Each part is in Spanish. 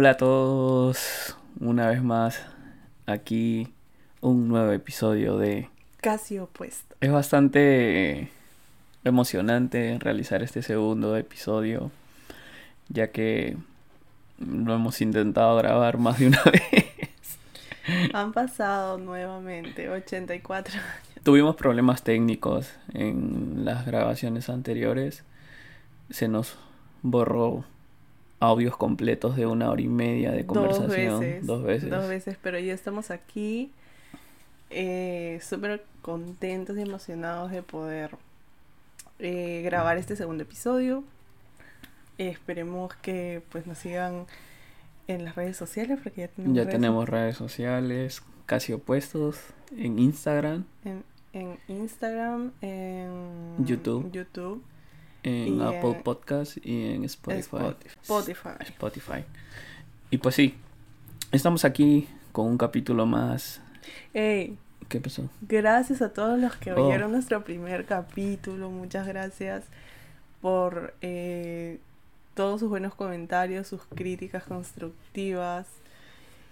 Hola a todos, una vez más aquí un nuevo episodio de... Casi opuesto. Es bastante emocionante realizar este segundo episodio, ya que lo hemos intentado grabar más de una vez. Han pasado nuevamente 84 años. Tuvimos problemas técnicos en las grabaciones anteriores. Se nos borró audios completos de una hora y media de conversación. Dos veces. Dos veces. Dos veces, pero ya estamos aquí eh, súper contentos y emocionados de poder eh, grabar este segundo episodio. esperemos que pues nos sigan en las redes sociales porque ya tenemos Ya redes tenemos redes sociales casi opuestos en Instagram, en, en Instagram, en YouTube. YouTube, en Y, Apple eh, Podcast y en Spotify. Spotify. Spotify. Y pues sí, estamos aquí con un capítulo más. Ey, ¿Qué pasó? Gracias a todos los que Oh. oyeron nuestro primer capítulo. Muchas gracias por eh, todos sus buenos comentarios, sus críticas constructivas.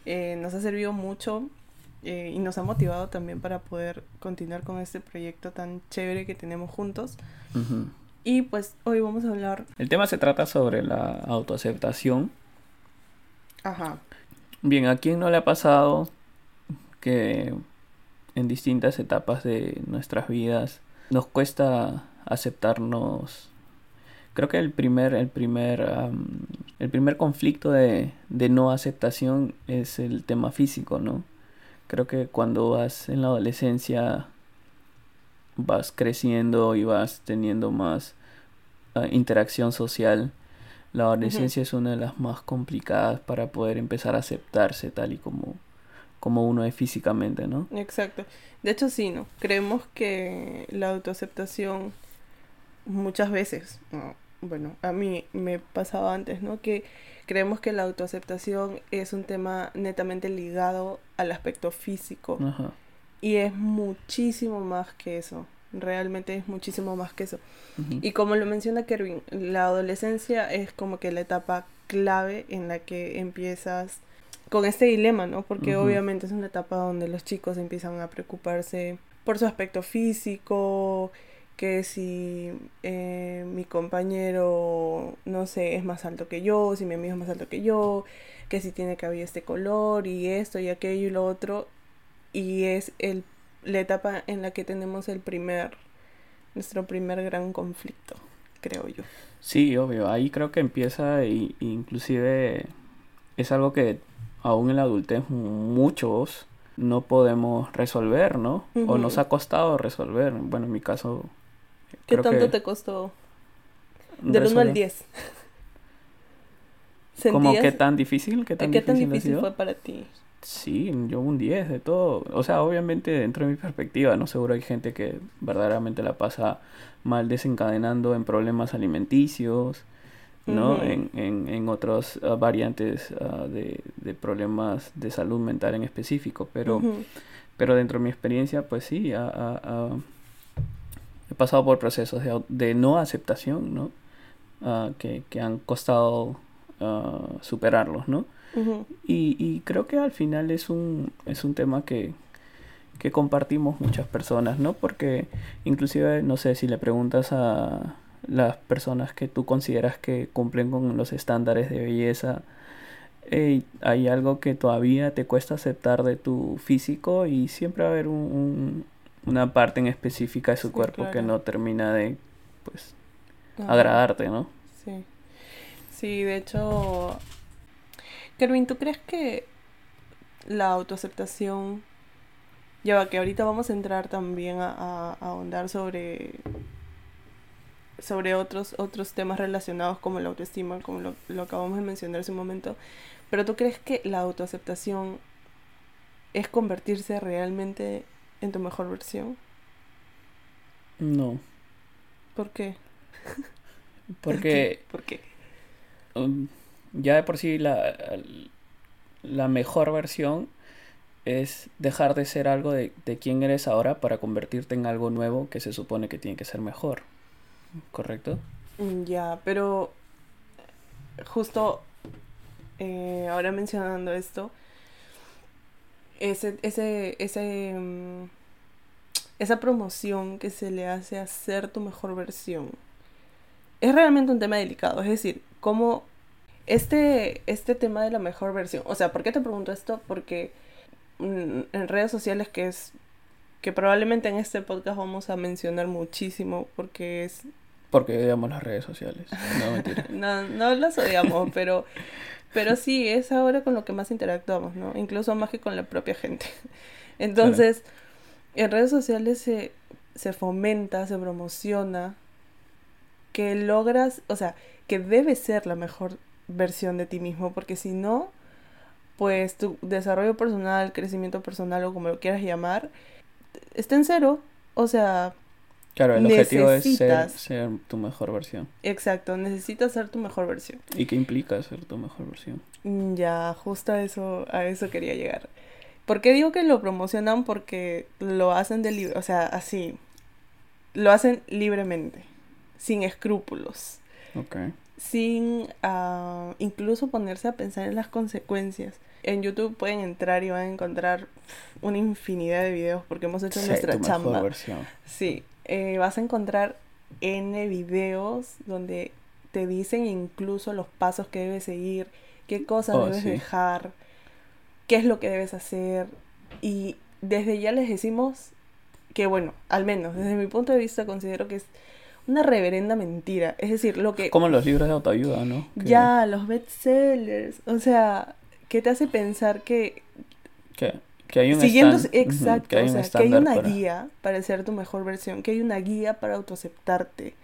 Eh, nos ha servido mucho eh, y nos ha motivado también para poder continuar con este proyecto tan chévere que tenemos juntos. Ujú. Y pues hoy vamos a hablar... El tema se trata sobre la autoaceptación. Ajá. Bien, ¿a quién no le ha pasado que en distintas etapas de nuestras vidas nos cuesta aceptarnos? Creo que el primer, el primer, am, el primer conflicto de, de no aceptación es el tema físico, ¿no? Creo que cuando vas en la adolescencia vas creciendo y vas teniendo más interacción social. La adolescencia es una de las más complicadas para poder empezar a aceptarse tal y como, como uno es físicamente, ¿no? Exacto. De hecho, sí, ¿no? Creemos que la autoaceptación muchas veces, no, bueno, a mí me pasaba antes, ¿no? Que creemos que la autoaceptación es un tema netamente ligado al aspecto físico Ajá. y es muchísimo más que eso. Realmente es muchísimo más que eso. Y como lo menciona Kervin, la adolescencia es como que la etapa clave en la que empiezas con este dilema, ¿no? Porque obviamente es una etapa donde los chicos empiezan a preocuparse por su aspecto físico, que si eh, mi compañero, no sé, es más alto que yo, si mi amigo es más alto que yo, que si tiene cabello este color y esto y aquello y lo otro. Y es el, la etapa en la que tenemos el primer, nuestro primer gran conflicto, creo yo. Sí, obvio. Ahí creo que empieza y, y inclusive es algo que aún en la adultez muchos no podemos resolver, ¿no? O nos ha costado resolver. Bueno, en mi caso... ¿Qué tanto que te costó? Del 1 al resolver- 10. ¿Cómo ¿Sentías- qué tan difícil? ¿Qué tan ¿Qué tan difícil fue para ti? Sí, yo un 10 de todo. O sea, obviamente dentro de mi perspectiva, ¿no? Seguro hay gente que verdaderamente la pasa mal desencadenando en problemas alimenticios, ¿no? En, en, en otras ah, variantes ah, de, de problemas de salud mental en específico. Pero, pero dentro de mi experiencia, pues sí, ah, he pasado por procesos de, de no aceptación, ¿no? Ah, que, que han costado superarlos, ¿no? Y, y creo que al final es un, es un tema que, que compartimos muchas personas, ¿no? Porque inclusive, no sé, si le preguntas a las personas que tú consideras que cumplen con los estándares de belleza, "Ey, hay algo que todavía te cuesta aceptar de tu físico y siempre va a haber un, un- una parte en específica de su Sí, cuerpo que no termina de, pues, Ajá. agradarte, ¿no? Sí. Sí, de hecho, Kervin, ¿tú crees que la autoaceptación lleva que ahorita vamos a entrar también a, a- a ahondar sobre sobre otros otros temas relacionados como la autoestima, como lo, lo acabamos de mencionar hace un momento, pero ¿tú crees que la autoaceptación es convertirse realmente en tu mejor versión? No, ¿Por qué? porque ¿Por qué? um, ya de por sí la, la mejor versión es dejar de ser algo de, de quien eres ahora para convertirte en algo nuevo que se supone que tiene que ser mejor. ¿Correcto? Mm, Ya, pero justo eh, ahora mencionando esto, ese, ese, ese, mm, esa promoción que se le hace a ser tu mejor versión es realmente un tema delicado. Es decir, cómo este, este tema de la mejor versión, o sea, ¿por qué te pregunto esto? Porque mm, en redes sociales que es que probablemente en este podcast vamos a mencionar muchísimo porque es porque odiamos las redes sociales. No, mentira. no, no las odiamos, pero pero sí, es ahora con lo que más interactuamos, ¿no? Incluso más que con la propia gente. Entonces, en redes sociales se, se fomenta, se promociona que logras, o sea, que debe ser la mejor versión de ti mismo, porque si no, pues tu desarrollo personal, crecimiento personal o como lo quieras llamar, está en cero. O sea, Claro, el objetivo es ser, ser, tu mejor versión. Exacto, necesitas ser tu mejor versión. ¿Y qué implica ser tu mejor versión? Mm, ya, justo a eso, a eso quería llegar. ¿Por qué digo que lo promocionan? Porque lo hacen de libre, o sea, así, lo hacen libremente, sin escrúpulos. Ok. Sin uh, incluso ponerse a pensar en las consecuencias. En YouTube pueden entrar y van a encontrar una infinidad de videos porque hemos hecho nuestra chamba. Versión. Sí, eh, vas a encontrar N videos donde te dicen incluso los pasos que debes seguir, qué cosas Oh, debes sí. dejar, qué es lo que debes hacer. Y desde ya les decimos que, bueno, al menos desde mi punto de vista considero que es una reverenda mentira. Es decir, lo que... Como los libros de autoayuda, ¿no? Que- Ya, los bestsellers. O sea, que te hace pensar que Que, que hay un Siguiendo, ujú, exacto, que hay o un sea, que hay una para- guía para ser tu mejor versión, que hay una guía para autoaceptarte.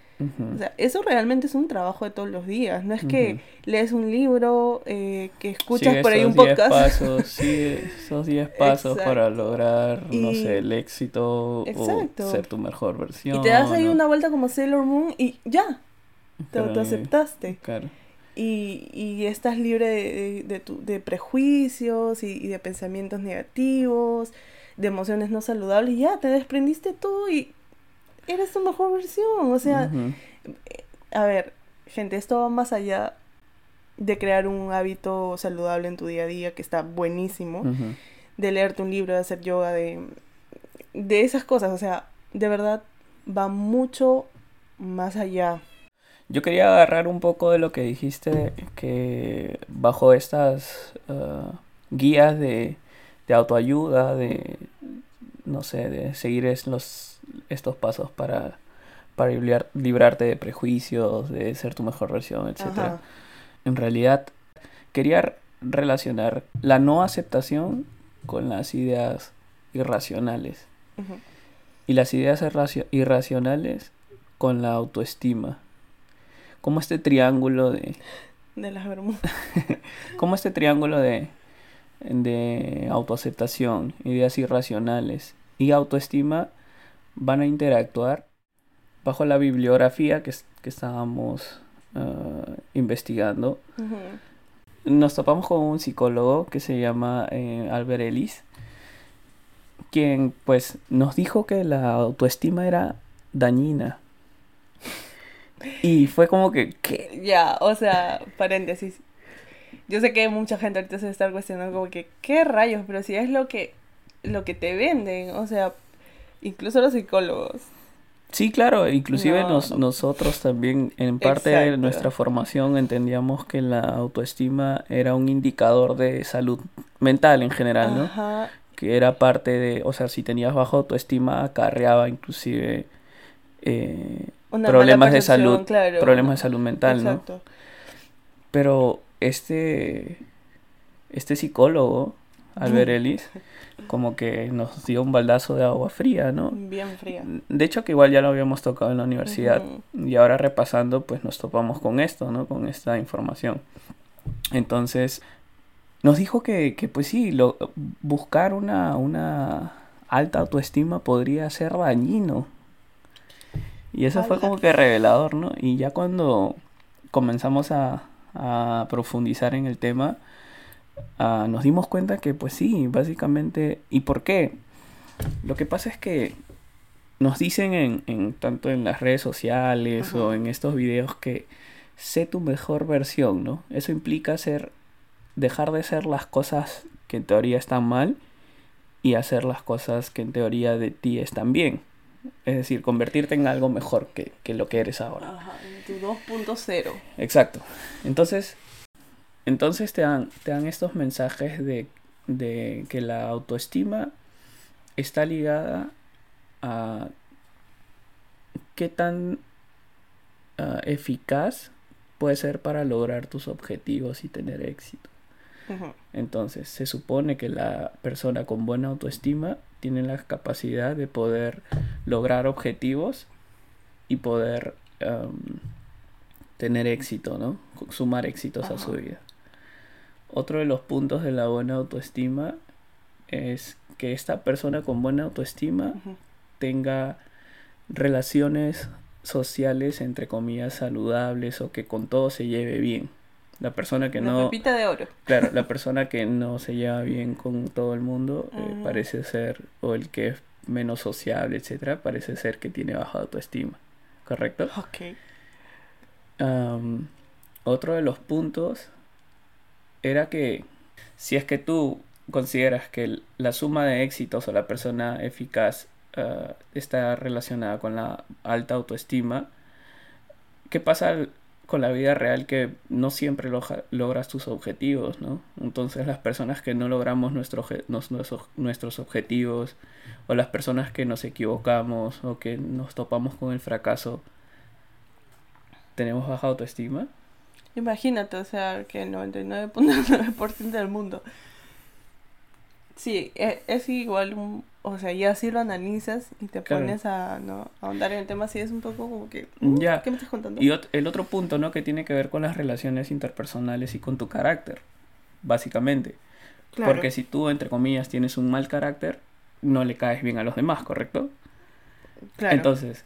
O sea, eso realmente es un trabajo de todos los días. No es que Ujú. lees un libro, eh, que escuchas Sigue por ahí un esos 10 podcast. pasos, sigue esos 10 pasos para Exacto. lograr, no Y- sé, el éxito Exacto. o ser tu mejor versión. Y te das ahí ¿no? una vuelta como Sailor Moon y ya, te Claro, autoaceptaste. Claro. Y, y estás libre de, de, de tu- de prejuicios y, y de pensamientos negativos, de emociones no saludables. Y ya, te desprendiste tú y eres tu mejor versión. O sea, Ujú. a ver, gente, esto va más allá de crear un hábito saludable en tu día a día, que está buenísimo, de leerte un libro, de hacer yoga, de, de esas cosas. O sea, de verdad va mucho más allá. Yo quería agarrar un poco de lo que dijiste, que bajo estas ah, guías de, de autoayuda, de, no sé, de seguir es- los, estos pasos para, para librar- librarte de prejuicios, de ser tu mejor versión, etc. Ajá. En realidad, quería relacionar la no aceptación con las ideas irracionales y las ideas irracio- irracionales con la autoestima. Como este triángulo de... De las Bermudas. Como este triángulo de, de autoaceptación, ideas irracionales y autoestima van a interactuar bajo la bibliografía que, que estábamos ah, investigando. Nos topamos con un psicólogo que se llama eh, Albert Ellis, quien pues nos dijo que la autoestima era dañina. Y fue como que, ¿qué? Ya, o sea, paréntesis. Yo sé que mucha gente ahorita se está cuestionando como que, ¿qué rayos? Pero si es lo que, lo que te venden, o sea, incluso los psicólogos. Sí, claro, inclusive No. nos- nosotros también en parte de nuestra formación entendíamos que la autoestima era un indicador de salud mental en general, ¿no? Ajá, Que era parte de, o sea, si tenías baja autoestima acarreaba inclusive eh, problemas de salud, claro. problemas de salud mental, ¿no? Exacto. Pero este, este psicólogo, Albert Ellis, como que nos dio un baldazo de agua fría, ¿no? Bien fría. De hecho que igual ya lo habíamos tocado en la universidad Ujú. y ahora repasando pues nos topamos con esto, ¿no? Con esta información. Entonces nos dijo que, que pues sí, lo, buscar una, una alta autoestima podría ser dañino. Y eso fue Ala. como que revelador, ¿no? Y ya cuando comenzamos a, a profundizar en el tema, ah, nos dimos cuenta que pues sí, básicamente, ¿y por qué? Lo que pasa es que nos dicen en, en tanto en las redes sociales o en estos videos que sé tu mejor versión, ¿no? Eso implica ser dejar de hacer las cosas que en teoría están mal y hacer las cosas que en teoría de ti están bien. Es decir, convertirte en algo mejor que, que lo que eres ahora. Ajá, en tu 2.0. Exacto. Entonces, entonces te dan, te dan estos mensajes de, de que la autoestima está ligada a qué tan ah, eficaz puede ser para lograr tus objetivos y tener éxito. Entonces, se supone que la persona con buena autoestima tiene la capacidad de poder lograr objetivos y poder tener éxito, ¿no? Sumar éxitos a su vida. Otro de los puntos de la buena autoestima es que esta persona con buena autoestima tenga relaciones sociales, entre comillas, saludables o que con todo se lleve bien. La persona que no... pepita de oro. Claro, la persona que no se lleva bien con todo el mundo eh, parece ser, o el que es menos sociable, etcétera, parece ser que tiene baja autoestima. ¿Correcto? Ok. Otro de los puntos era que si es que tú consideras que la suma de éxitos o la persona eficaz ah, está relacionada con la alta autoestima, ¿qué pasa con la vida real que no siempre loja- logras tus objetivos, ¿no? Entonces las personas que no logramos nos- nuestros, nuestros objetivos o las personas que nos equivocamos o que nos topamos con el fracaso, ¿tenemos baja autoestima? Imagínate, o sea, que el 99.9% del mundo. Sí, e- es, igual, un- o sea, ya si lo analizas y te Claro. pones a, ¿no? a ahondar en el tema, sí es un poco como que, ¿mm? Ya. ¿qué me estás contando? Y ot- el otro punto, ¿no? Que tiene que ver con las relaciones interpersonales y con tu carácter, básicamente. Claro. Porque si tú, entre comillas, tienes un mal carácter, no le caes bien a los demás, ¿correcto? Claro. Entonces,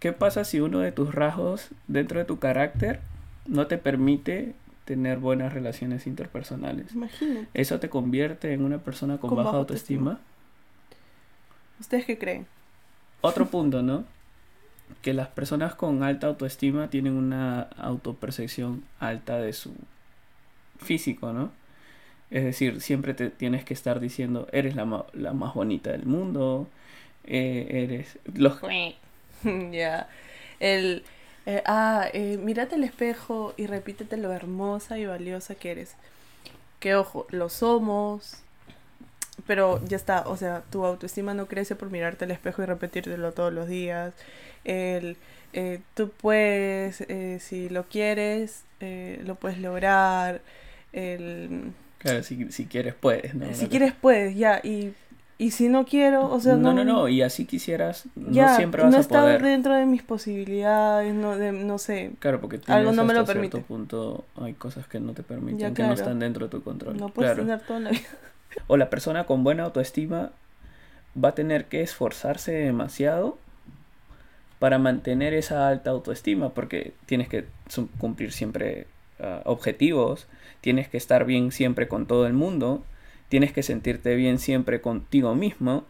¿qué pasa si uno de tus rasgos dentro de tu carácter no te permite tener buenas relaciones interpersonales? Imagínate. ¿Eso te convierte en una persona con, Con baja baja autoestima? autoestima. ¿Ustedes qué creen? Otro punto, ¿no? Que las personas con alta autoestima tienen una autopercepción alta de su físico, ¿no? Es decir, siempre te tienes que estar diciendo, eres la, la más bonita del mundo, eh, eres... Los... ya. El. Eh, ah, eh, mírate al espejo y repítete lo hermosa y valiosa que eres. Que ojo, lo somos. Pero ya está, o sea, tu autoestima no crece por mirarte al espejo y repetírtelo todos los días. El, eh, tú puedes, eh, si lo quieres, eh, lo puedes lograr. El, Claro, si, si quieres puedes, ¿no? si quieres, puedes, ya. Y, y si no quiero, o sea, no, no, no, y así quisieras, ya, no siempre vas no a está poder. dentro de mis posibilidades, no, de, no sé, Claro, porque Algo tienes no me lo permite. punto hay cosas que no te permiten, Ya, que no están dentro de tu control. no puedes claro. tener toda la vida. O la persona con buena autoestima va a tener que esforzarse demasiado para mantener esa alta autoestima, porque tienes que cumplir siempre ah, objetivos, tienes que estar bien siempre con todo el mundo, tienes que sentirte bien siempre contigo mismo,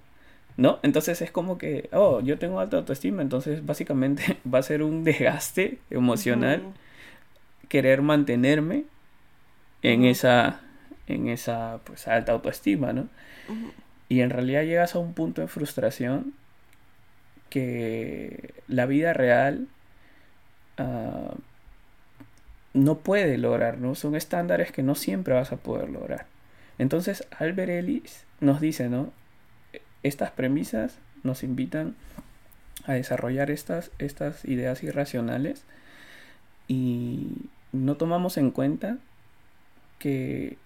¿no? Entonces es como que, oh, yo tengo alta autoestima, entonces básicamente va a ser un desgaste emocional querer mantenerme en esa en esa pues alta autoestima, ¿no? Y en realidad llegas a un punto de frustración que la vida real ah, no puede lograr, ¿no? Son estándares que no siempre vas a poder lograr. Entonces, Albert Ellis nos dice, ¿no? Estas premisas nos invitan a desarrollar estas, estas ideas irracionales y no tomamos en cuenta que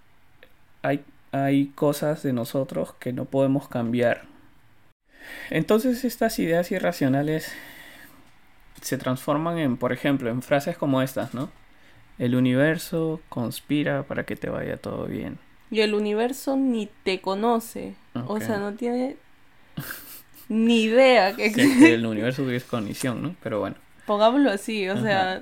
hay, hay cosas de nosotros que no podemos cambiar. Entonces estas ideas irracionales se transforman en, por ejemplo, en frases como estas, ¿no? El universo conspira para que te vaya todo bien. Y el universo ni te conoce. O sea, no tiene ni idea que que el universo tuviese cognición, ¿no? Pero bueno. Pongámoslo así, o sea,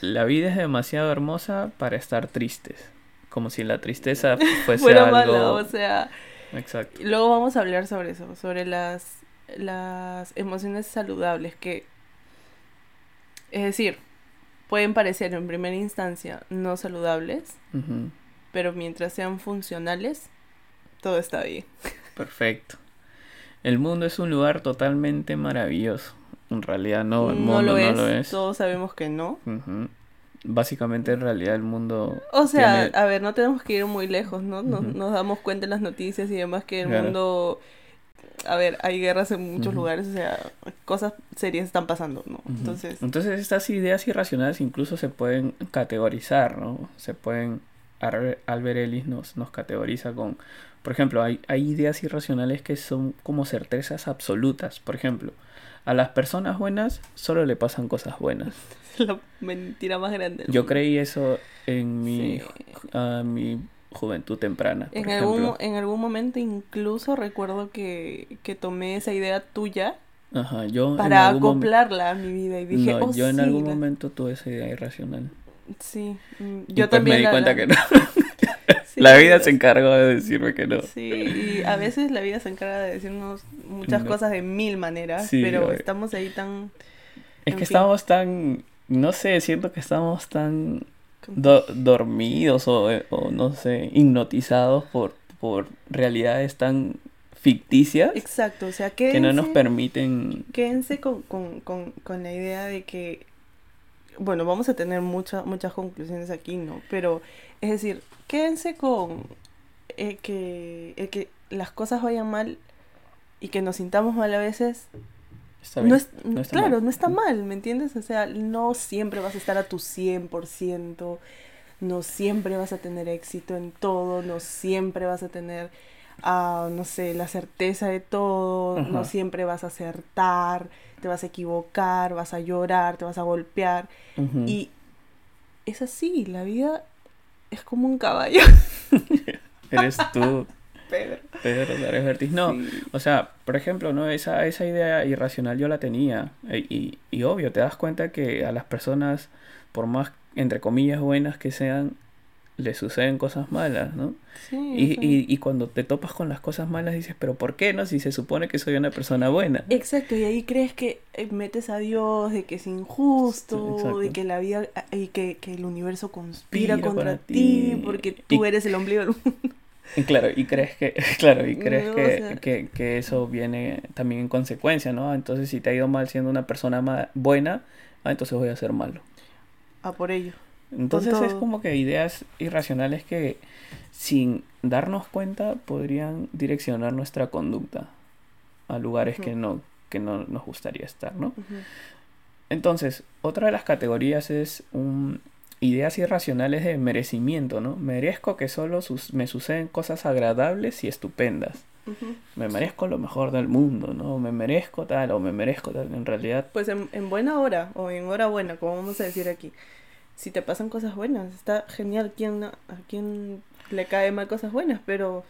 La vida es demasiado hermosa para estar tristes. Como si la tristeza fuese fuera algo... mala, o sea. Exacto. Luego vamos a hablar sobre eso, sobre las, las emociones saludables que, es decir, pueden parecer en primera instancia no saludables, Ujú. Pero mientras sean funcionales, todo está bien. Perfecto. El mundo es un lugar totalmente maravilloso. En realidad no, el mundo no, lo, no es, lo es. todos sabemos que no. Básicamente en realidad el mundo... O sea, tiene- a ver, no tenemos que ir muy lejos, ¿no? Nos, nos damos cuenta en las noticias y demás que el Claro. mundo... A ver, hay guerras en muchos lugares, o sea, cosas serias están pasando, ¿no? Entonces, Entonces estas ideas irracionales incluso se pueden categorizar, ¿no? Se pueden... Albert Ellis nos, nos categoriza con... Por ejemplo, hay, hay ideas irracionales que son como certezas absolutas. Por ejemplo, a las personas buenas solo le pasan cosas buenas. la mentira más grande. Yo mundo. creí eso en mi, Sí. a mi juventud temprana. Por En ejemplo. algún, en algún momento incluso recuerdo que, que tomé esa idea tuya Ajá, yo para acoplarla a mi vida y dije, No, oh, yo en sí, algún la- momento tuve esa idea irracional. Sí, mm, Y yo pues también me di la- cuenta la- que no. Sí, la vida se encargó de decirme que no. Sí, y a veces la vida se encarga de decirnos muchas No. cosas de mil maneras, Sí, pero estamos ahí tan... Es que fin. estamos tan, no sé, siento que estamos tan do- dormidos o, o no sé, hipnotizados por, por realidades tan ficticias Exacto, o sea, que no nos quédense- permiten... quédense con, con, con, con la idea de que, bueno, vamos a tener muchas muchas conclusiones aquí, ¿no? Pero, es decir, quédense con eh, que, eh, que las cosas vayan mal y que nos sintamos mal a veces. Está bien, No es, no está claro, mal. no está mal, ¿me entiendes? O sea, no siempre vas a estar a tu 100%, no siempre vas a tener éxito en todo, no siempre vas a tener, ah, no sé, la certeza de todo, no siempre vas a acertar, te vas a equivocar, vas a llorar, te vas a golpear. Y es así, la vida es como un caballo. Eres tú, Pedro. Pedro Dares Vertiz. No, Sí. o sea, por ejemplo, no esa, esa idea irracional yo la tenía. E- Y, y obvio, te das cuenta que a las personas, por más, entre comillas, buenas que sean, les suceden cosas malas, ¿no? Sí, Y, y, y cuando te topas con las cosas malas dices, pero ¿por qué no? Si se supone que soy una persona buena. Exacto, y ahí crees que eh, metes a Dios, de que es injusto, de que la vida ah, y que, que el universo conspira contra ti, ti. porque tú Y- eres el ombligo del mundo. Y claro, y crees que, claro, y crees No, o que, sea- que, que eso viene también en consecuencia, ¿no? Entonces, si te ha ido mal siendo una persona ma- buena, ah, entonces voy a ser malo. A por ello. Entonces es como que ideas irracionales que sin darnos cuenta podrían direccionar nuestra conducta a lugares que no que no nos gustaría estar, ¿no? Entonces, otra de las categorías es un, ideas irracionales de merecimiento, ¿no? Merezco que solo sus- me suceden cosas agradables y estupendas. Me merezco lo mejor del mundo, ¿no? Me merezco tal o me merezco tal. En realidad, Pues en, en buena hora o en hora buena, como vamos a decir aquí. Si te pasan cosas buenas, está genial. ¿Quién, no- ¿A quién le cae mal cosas buenas? Pero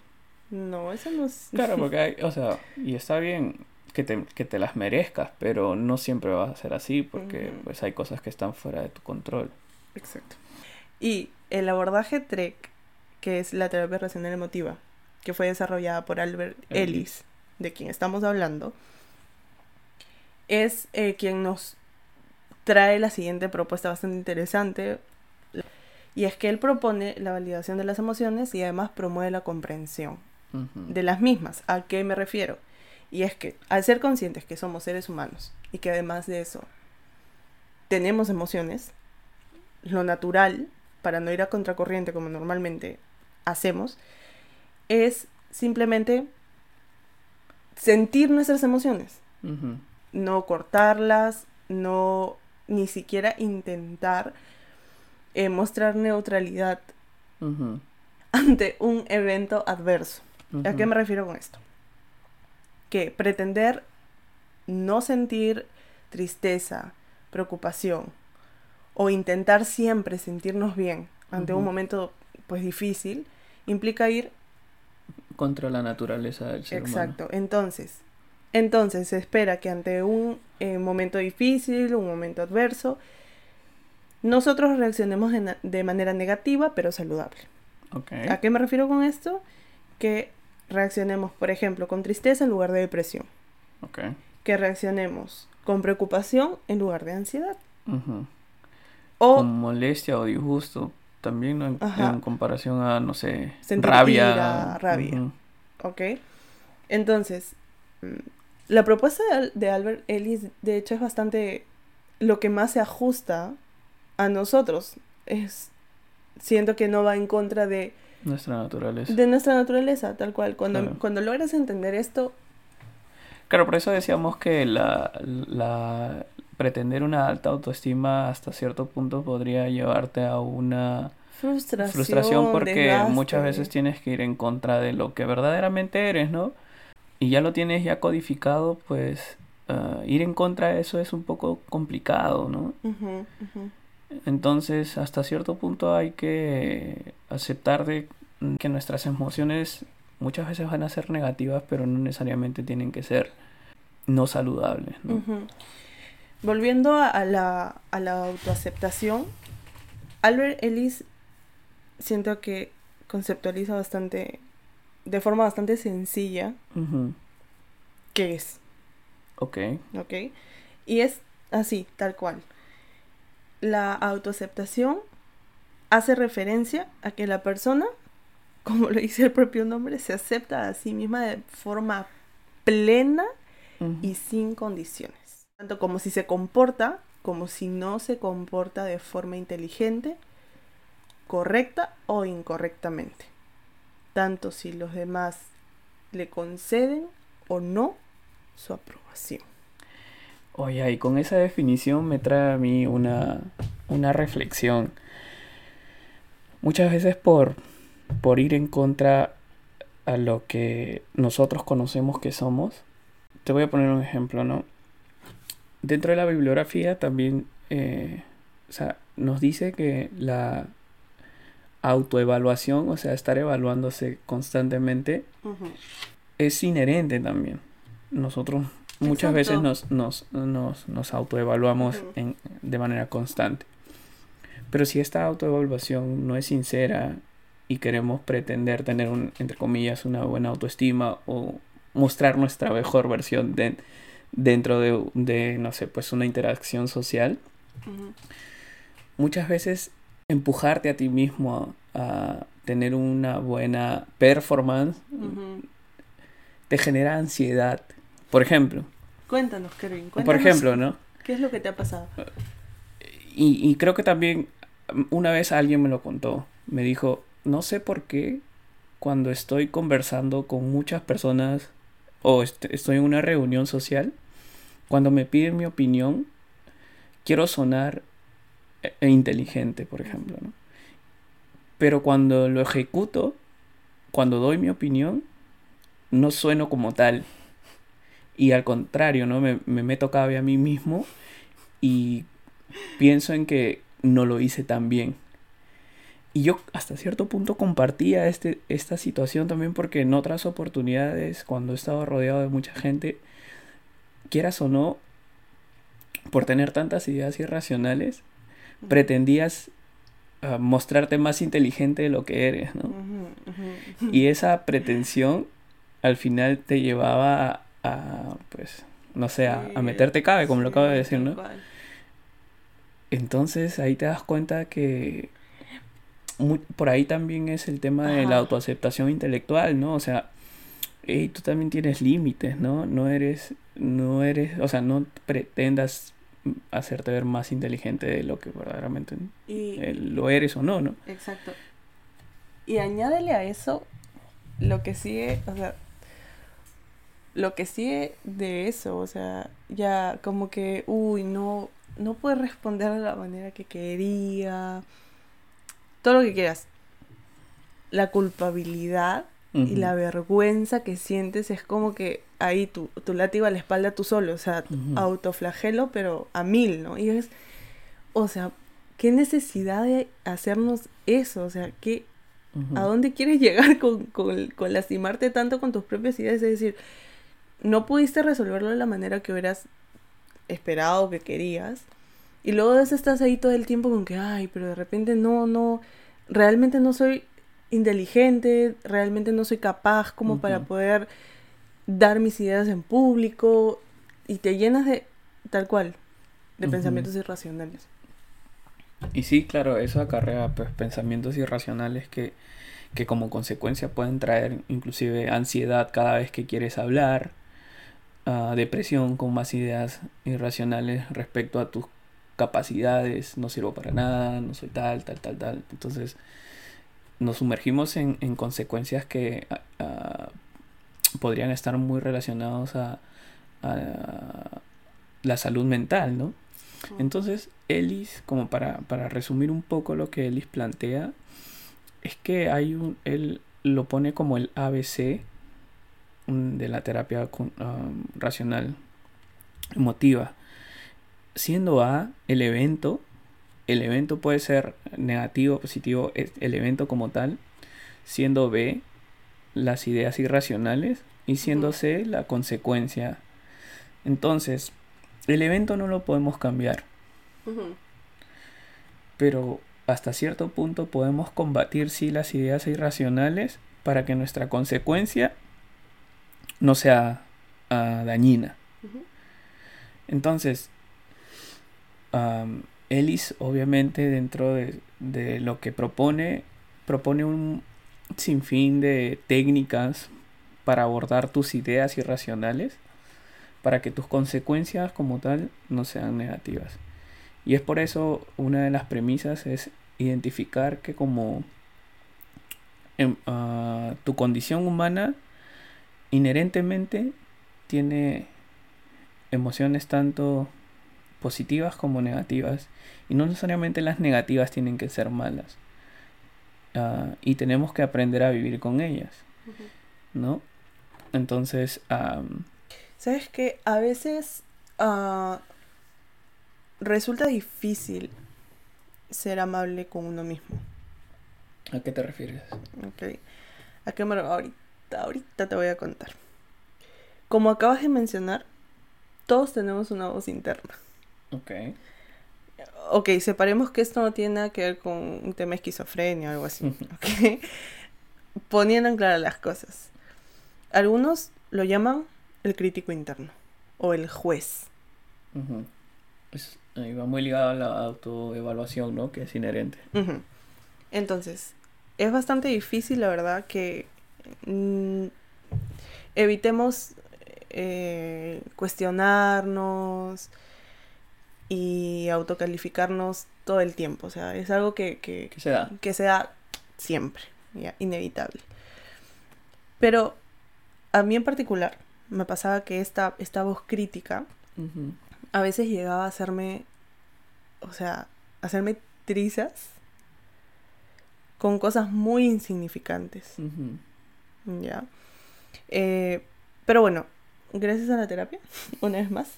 no, eso no es... claro, porque hay, o sea, y está bien que te, que te las merezcas, pero no siempre va a ser así porque pues hay cosas que están fuera de tu control. Exacto. Y el abordaje TREC, que es la terapia racional emotiva, que fue desarrollada por Albert Ellis. Ellis, de quien estamos hablando, es eh, quien nos trae la siguiente propuesta bastante interesante. Y es que él propone la validación de las emociones y además promueve la comprensión de las mismas. ¿A qué me refiero? Y es que al ser conscientes que somos seres humanos y que además de eso tenemos emociones, lo natural, para no ir a contracorriente como normalmente hacemos, es simplemente sentir nuestras emociones, no cortarlas, no ni siquiera intentar eh, mostrar neutralidad ante un evento adverso. ¿A qué me refiero con esto? Que pretender no sentir tristeza, preocupación o intentar siempre sentirnos bien ante un momento pues difícil implica ir Contra la naturaleza del ser humano. exacto. Entonces, entonces se espera que ante un eh, momento difícil, un momento adverso, nosotros reaccionemos de, manera negativa pero saludable. ¿A qué me refiero con esto? Que reaccionemos, por ejemplo, con tristeza en lugar de depresión. Que reaccionemos con preocupación en lugar de ansiedad. O, Con molestia o disgusto también, ¿no? En, comparación a, no sé, Sentir rabia. ira, rabia. Entonces, mm, la propuesta de, Al- de Albert Ellis, de hecho, es bastante lo que más se ajusta a nosotros. Es, siento que no va en contra de, Nuestra naturaleza. de nuestra naturaleza, tal cual. Cuando, Claro. cuando logras entender esto, Claro, por eso decíamos que la, la pretender una alta autoestima hasta cierto punto podría llevarte a una frustración, frustración porque desgaste. muchas veces tienes que ir en contra de lo que verdaderamente eres, ¿no? Y ya lo tienes ya codificado, pues ah, ir en contra de eso es un poco complicado, ¿no? Entonces, hasta cierto punto hay que aceptar de que nuestras emociones muchas veces van a ser negativas, pero no necesariamente tienen que ser no saludables, ¿no? Volviendo a la, a la autoaceptación, Albert Ellis siento que conceptualiza bastante, de forma bastante sencilla, Ujú, qué es, Ok, ¿ok? Y es así, tal cual. La autoaceptación hace referencia a que la persona, como lo dice el propio nombre, se acepta a sí misma de forma plena y sin condiciones. Tanto como si se comporta, como si no se comporta de forma inteligente, correcta o incorrectamente. Tanto si los demás le conceden o no su aprobación. Oye, y con esa definición me trae a mí una, una reflexión. Muchas veces por, por ir en contra a lo que nosotros conocemos que somos, te voy a poner un ejemplo, ¿no? Dentro de la bibliografía también eh, o sea, nos dice que la autoevaluación, o sea, estar evaluándose constantemente, es inherente también. Nosotros muchas veces nos, nos, nos, nos autoevaluamos en- de manera constante. Pero si esta autoevaluación no es sincera y queremos pretender tener, un, entre comillas, una buena autoestima o mostrar nuestra mejor versión de- dentro de, de, no sé, pues una interacción social, muchas veces empujarte a ti mismo a, a tener una buena performance te genera ansiedad. Por ejemplo, Cuéntanos, Kevin. por Cuéntanos ejemplo, ¿no? ¿Qué es lo que te ha pasado? Y, y creo que también una vez alguien me lo contó. Me dijo, no sé por qué cuando estoy conversando con muchas personas o est- estoy en una reunión social, cuando me piden mi opinión, quiero sonar eh, inteligente, por ejemplo, ¿no? Pero cuando lo ejecuto, cuando doy mi opinión, no sueno como tal. Y al contrario, ¿no? Me, me meto cabe a mí mismo y pienso en que no lo hice tan bien. Y yo hasta cierto punto compartía este, esta situación también porque en otras oportunidades, cuando he estado rodeado de mucha gente, quieras o no, por tener tantas ideas irracionales, pretendías ah, mostrarte más inteligente de lo que eres, ¿no? Y esa pretensión al final te llevaba a, a, pues, no sé, a, meterte cabe, como lo acabo de decir, ¿no? cual. Entonces ahí te das cuenta que por ahí también es el tema de la autoaceptación intelectual, ¿no? O sea, tú también tienes límites, ¿no? No eres, no eres, o sea, no pretendas hacerte ver más inteligente de lo que verdaderamente Y, eh, lo eres o no, ¿no? Exacto. Y añádele a eso lo que sigue, o sea, lo que sigue de eso, o sea, ya como que, uy, no, no puedes responder de la manera que quería, todo lo que quieras. La culpabilidad y la vergüenza que sientes es como que ahí tu, tu látigo a la espalda tú solo, o sea, autoflagelo, pero a mil, ¿no? Y es, o sea, qué necesidad de hacernos eso, o sea, qué. ¿A dónde quieres llegar con, con- con lastimarte tanto con tus propias ideas? Es decir, no pudiste resolverlo de la manera que hubieras esperado que querías. Y luego de eso estás ahí todo el tiempo con que, ay, pero de repente no, no, realmente no soy inteligente, realmente no soy capaz como para poder dar mis ideas en público. Y te llenas de, tal cual, de pensamientos irracionales. Y sí, claro, eso acarrea pues, pensamientos irracionales que, que como consecuencia pueden traer inclusive ansiedad cada vez que quieres hablar, uh, depresión con más ideas irracionales respecto a tus capacidades, no sirvo para nada, no soy tal, tal, tal, tal. Entonces nos sumergimos en, en consecuencias que uh, podrían estar muy relacionados a, a, la salud mental, ¿no? Entonces, Ellis, como para, para resumir un poco lo que Ellis plantea, es que hay un, él lo pone como el ABC de la terapia con, um, racional emotiva. Siendo A el evento, el evento puede ser negativo o positivo, el evento como tal. Siendo B las ideas irracionales y siendo C la consecuencia. Entonces, el evento no lo podemos cambiar. Pero hasta cierto punto podemos combatir sí las ideas irracionales para que nuestra consecuencia no sea uh, dañina. Entonces, um, Ellis obviamente dentro de, de, lo que propone, propone un sinfín de técnicas para abordar tus ideas irracionales, para que tus consecuencias como tal no sean negativas. Y es por eso una de las premisas es identificar que como en, uh, tu condición humana inherentemente tiene emociones tanto positivas como negativas y no necesariamente las negativas tienen que ser malas uh, y tenemos que aprender a vivir con ellas uh -huh. no entonces um, sabes que a veces uh, resulta difícil ser amable con uno mismo a qué te refieres okay. a qué me ahorita ahorita te voy a contar. Como acabas de mencionar, todos tenemos una voz interna. Ok. Ok, separemos que esto no tiene nada que ver con un tema de esquizofrenia o algo así. ok. Poniendo en claro las cosas. Algunos lo llaman el crítico interno o el juez. Uh -huh. es, ahí va muy ligado a la autoevaluación, ¿no? Que es inherente. Uh -huh. Entonces, es bastante difícil, la verdad, que mm, evitemos eh, cuestionarnos y autocalificarnos todo el tiempo. O sea, es algo que, que, que se da. Que se da siempre, ya, inevitable. Pero a mí en particular me pasaba que esta, esta voz crítica Uh -huh. a veces llegaba a hacerme, o sea, hacerme trizas con cosas muy insignificantes. Uh -huh. Ya. Eh, pero bueno, gracias a la terapia, una vez más,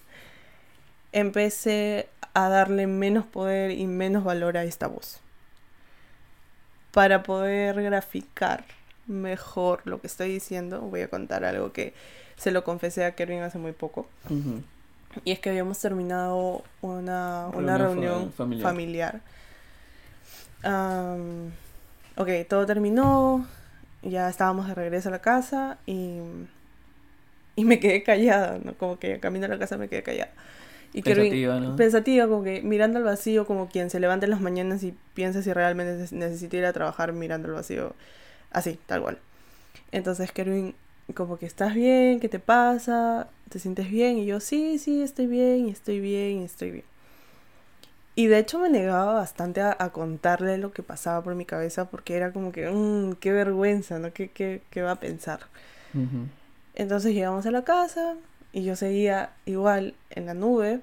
empecé a darle menos poder y menos valor a esta voz. Para poder graficar mejor lo que estoy diciendo, voy a contar algo que se lo confesé a Kervin hace muy poco. Uh -huh. Y es que habíamos terminado una, una reunión, familiar. familiar. Um, ok, todo terminó, ya estábamos de regreso a la casa y, y me quedé callada, ¿no? Como que camino a la casa me quedé callada. Y pensativa, Kervin, ¿no? Pensativa, como que mirando al vacío, como quien se levanta en las mañanas y piensa si realmente necesita ir a trabajar mirando al vacío. Así, tal cual. Entonces Kervin, como que estás bien, ¿qué te pasa? ¿Te sientes bien? Y yo, sí, sí, estoy bien, estoy bien, estoy bien. Y de hecho me negaba bastante a, a, contarle lo que pasaba por mi cabeza porque era como que, mmm, qué vergüenza, ¿no? ¿Qué, qué, qué va a pensar? Uh -huh. Entonces llegamos a la casa y yo seguía igual en la nube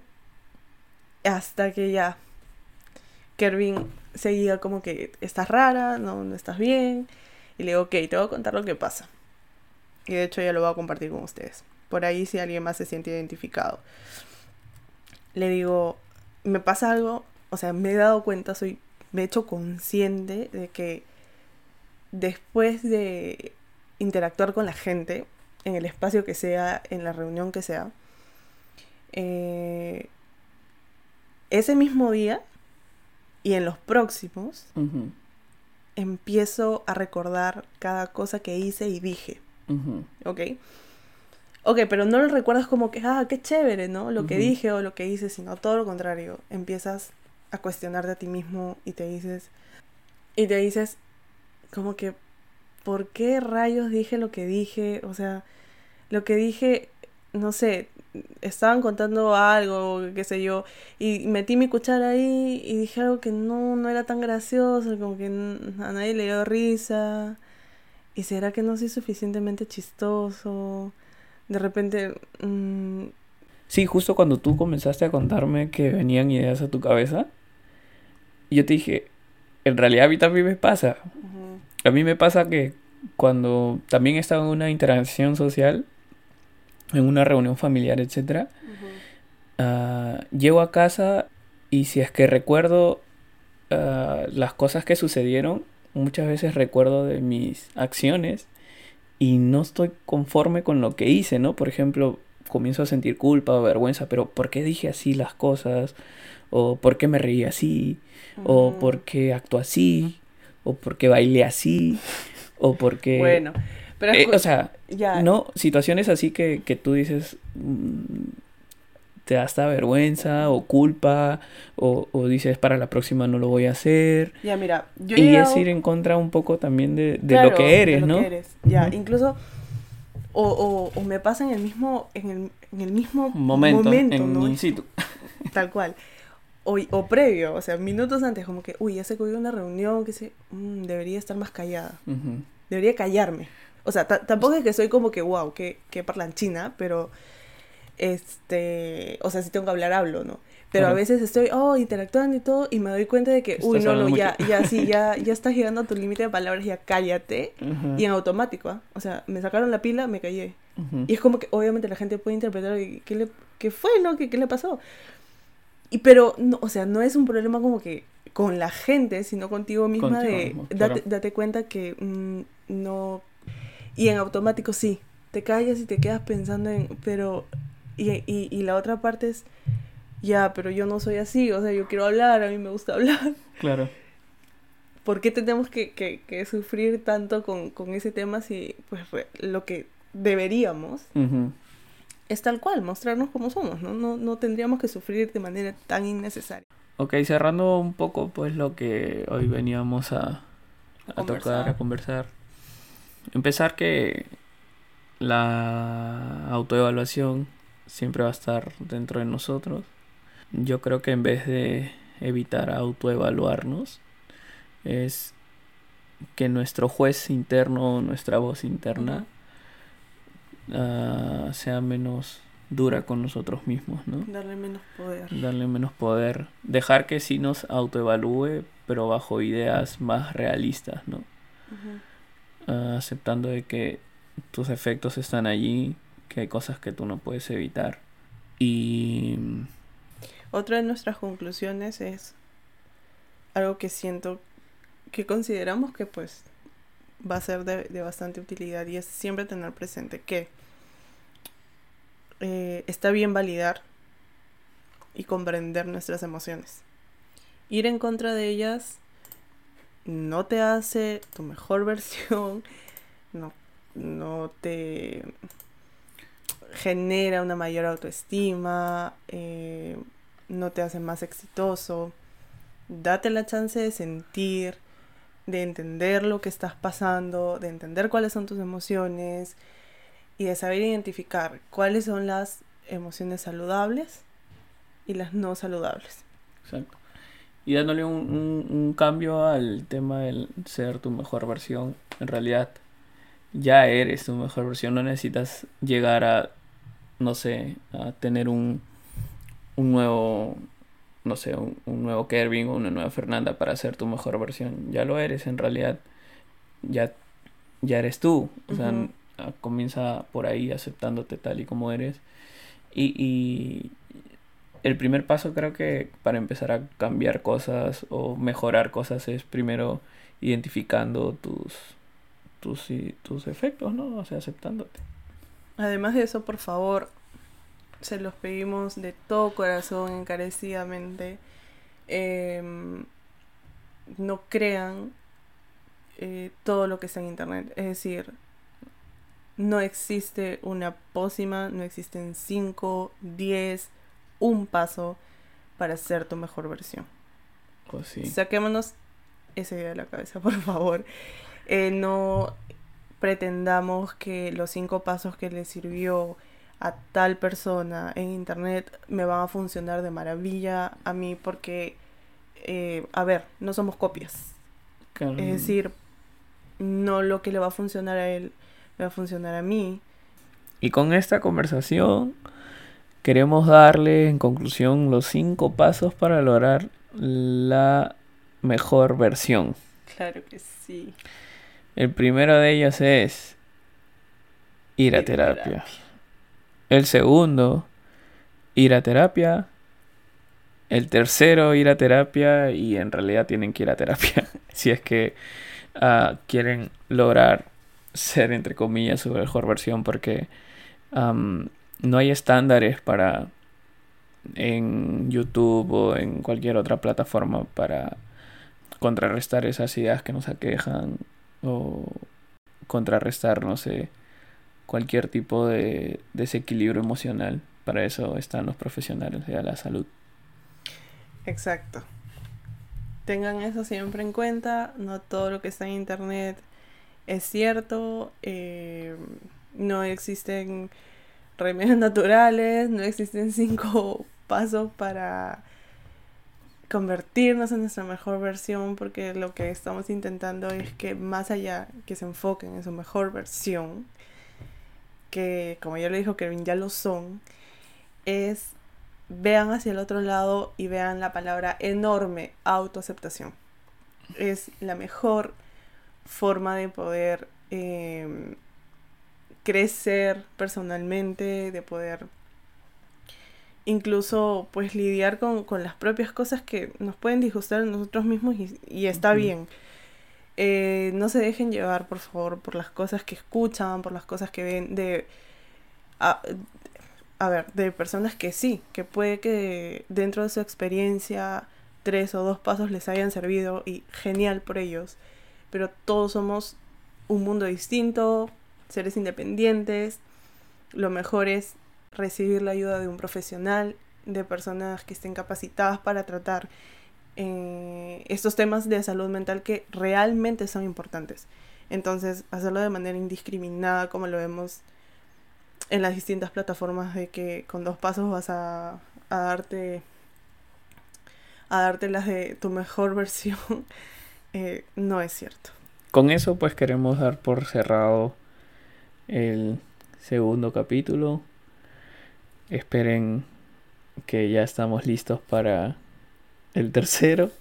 hasta que ya Kervin seguía como que estás rara, no, no estás bien. Y le digo, ok, te voy a contar lo que pasa. Y de hecho ya lo voy a compartir con ustedes. Por ahí si alguien más se siente identificado. Le digo, me pasa algo, o sea, me he dado cuenta, soy, me he hecho consciente de que después de interactuar con la gente, en el espacio que sea, en la reunión que sea, eh, ese mismo día y en los próximos, uh -huh. empiezo a recordar cada cosa que hice y dije. Uh -huh. ¿Ok? Ok, pero no lo recuerdas como que, ah, qué chévere, ¿no? Lo que uh -huh. dije o lo que hice, sino todo lo contrario. Empiezas a cuestionarte a ti mismo y te dices, y te dices, como que, ¿por qué rayos dije lo que dije? O sea, lo que dije, no sé, estaban contando algo, qué sé yo, y metí mi cuchara ahí y dije algo que no, no era tan gracioso, como que a nadie le dio risa. ¿Y será que no soy suficientemente chistoso? De repente... Mmm... Sí, justo cuando tú comenzaste a contarme que venían ideas a tu cabeza, yo te dije, en realidad a mí también me pasa. A mí me pasa que cuando también he estado en una interacción social, en una reunión familiar, etc., ah, llego a casa y si es que recuerdo ah, las cosas que sucedieron, muchas veces recuerdo de mis acciones y no estoy conforme con lo que hice, ¿no? Por ejemplo, comienzo a sentir culpa o vergüenza, pero ¿por qué dije así las cosas? ¿O por qué me reí así? ¿O por qué actué así? ¿O por qué bailé así? ¿O por qué... Bueno, pero... Eh, o sea, ¿no? Situaciones así que, que tú dices... Mm, te da hasta vergüenza o culpa o, o, dices para la próxima no lo voy a hacer. Ya, mira, yo Y es ir en contra un poco también de, de lo que eres, de lo ¿no? Que eres. Ya, incluso o, o, me pasa en el mismo, en el, en el mismo momento, en ¿no? Tal cual. O, o, previo, o sea, minutos antes, como que, uy, ya se cogió una reunión, que se, mm, debería estar más callada. Debería callarme. O sea, tampoco es que soy como que, wow, que, que parlanchina, pero, este, o sea, si tengo que hablar, hablo, ¿no? Pero a veces estoy, oh, interactuando y todo, y me doy cuenta de que, uy, no, no, ya, ya, sí, ya, ya estás llegando a tu límite de palabras, ya cállate. Y en automático, ¿ah? O sea, me sacaron la pila, me callé. Y es como que, obviamente, la gente puede interpretar qué, le, qué fue, ¿no? ¿Qué, ¿Qué, le pasó? Y pero, no, o sea, no es un problema como que con la gente, sino contigo misma de, date, date, cuenta que mm, no... Y en automático sí, te callas y te quedas pensando en, pero... Y, y, y la otra parte es ya, pero yo no soy así, o sea, yo quiero hablar, a mí me gusta hablar. Claro. ¿Por qué tenemos que, que, que sufrir tanto con, con, ese tema si pues lo que deberíamos es tal cual, mostrarnos como somos, ¿no? ¿no? No tendríamos que sufrir de manera tan innecesaria. Ok, cerrando un poco pues lo que hoy veníamos a, a tocar, a conversar. Empezar que la autoevaluación siempre va a estar dentro de nosotros yo creo que en vez de evitar autoevaluarnos, es que nuestro juez interno, nuestra voz interna, uh, sea menos dura con nosotros mismos, ¿no? Darle menos poder. Darle menos poder. Dejar que sí nos autoevalúe, pero bajo ideas más realistas, ¿no? Uh, aceptando de que tus efectos están allí, que hay cosas que tú no puedes evitar. Y otra de nuestras conclusiones es algo que siento que consideramos que pues va a ser de, bastante utilidad y es siempre tener presente que eh, está bien validar y comprender nuestras emociones. Ir en contra de ellas no te hace tu mejor versión, no, no te genera una mayor autoestima, eh, no te hace más exitoso. Date la chance de sentir, de entender lo que estás pasando, de entender cuáles son tus emociones y de saber identificar cuáles son las emociones saludables y las no saludables. Exacto. Y dándole un, un, cambio al tema del ser tu mejor versión, en realidad ya eres tu mejor versión, no necesitas llegar a, no sé, a tener un, un nuevo, no sé, un, nuevo Kervin o una nueva Fernanda para ser tu mejor versión. Ya lo eres, en realidad. Ya, ya eres tú. O sea, comienza por ahí aceptándote tal y como eres. Y, el primer paso creo que para empezar a cambiar cosas o mejorar cosas es primero identificando tus, tus, tus efectos, ¿no? O sea, aceptándote. Además de eso, por favor, se los pedimos de todo corazón, encarecidamente. Em, no crean eh, todo lo que está en internet. Es decir, no existe una pócima, no existen 5, 10, un paso para ser tu mejor versión. Pues sí. Saquémonos esa idea de la cabeza, por favor. Eh, no pretendamos que los cinco pasos que le sirvió a tal persona en internet me van a funcionar de maravilla a mí porque, eh, a ver, no somos copias. Claro. Es decir, no lo que le va a funcionar a él me va a funcionar a mí. Y con esta conversación queremos darle en conclusión los cinco pasos para lograr la mejor versión. Claro que sí. El primero de ellos es ir a terapia. El segundo, ir a terapia. El tercero, ir a terapia. Y en realidad tienen que ir a terapia. si es que ah, quieren lograr ser, entre comillas, su mejor versión. Porque no hay estándares para en YouTube o en cualquier otra plataforma para contrarrestar esas ideas que nos aquejan o contrarrestar, no sé, cualquier tipo de desequilibrio emocional. Para eso están los profesionales de la salud. Exacto. Tengan eso siempre en cuenta. No todo lo que está en internet es cierto. eh, no existen remedios naturales. No existen cinco pasos para convertirnos en nuestra mejor versión. Porque lo que estamos intentando es que más allá que se enfoquen en su mejor versión. Que como ya lo dijo Kevin, ya lo son. Es vean hacia el otro lado y vean la palabra enorme, autoaceptación. Es la mejor forma de poder eh, crecer personalmente, de poder incluso pues lidiar con, con las propias cosas que nos pueden disgustar a nosotros mismos y, y está bien. Eh, no se dejen llevar, por favor, por las cosas que escuchan, por las cosas que ven de... a- a ver, de personas que sí, que puede que dentro de su experiencia tres o dos pasos les hayan servido y genial por ellos, pero todos somos un mundo distinto, seres independientes, lo mejor es recibir la ayuda de un profesional, de personas que estén capacitadas para tratar eh, estos temas de salud mental que realmente son importantes. Entonces, hacerlo de manera indiscriminada, como lo vemos en las distintas plataformas de que con dos pasos vas a, a darte a de tu mejor versión eh, no es cierto Con eso pues queremos dar por cerrado el segundo capítulo. Esperen que ya estamos listos para el tercero.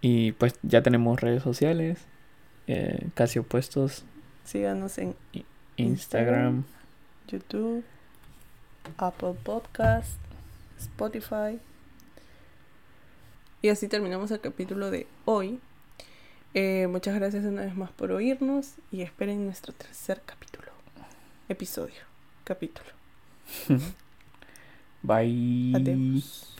Y pues ya tenemos redes sociales, eh, casi opuestos, síganos en Instagram. YouTube Apple Podcast Spotify y así terminamos el capítulo de hoy Eh, muchas gracias una vez más por oírnos y esperen nuestro tercer capítulo episodio capítulo Bye. Adiós.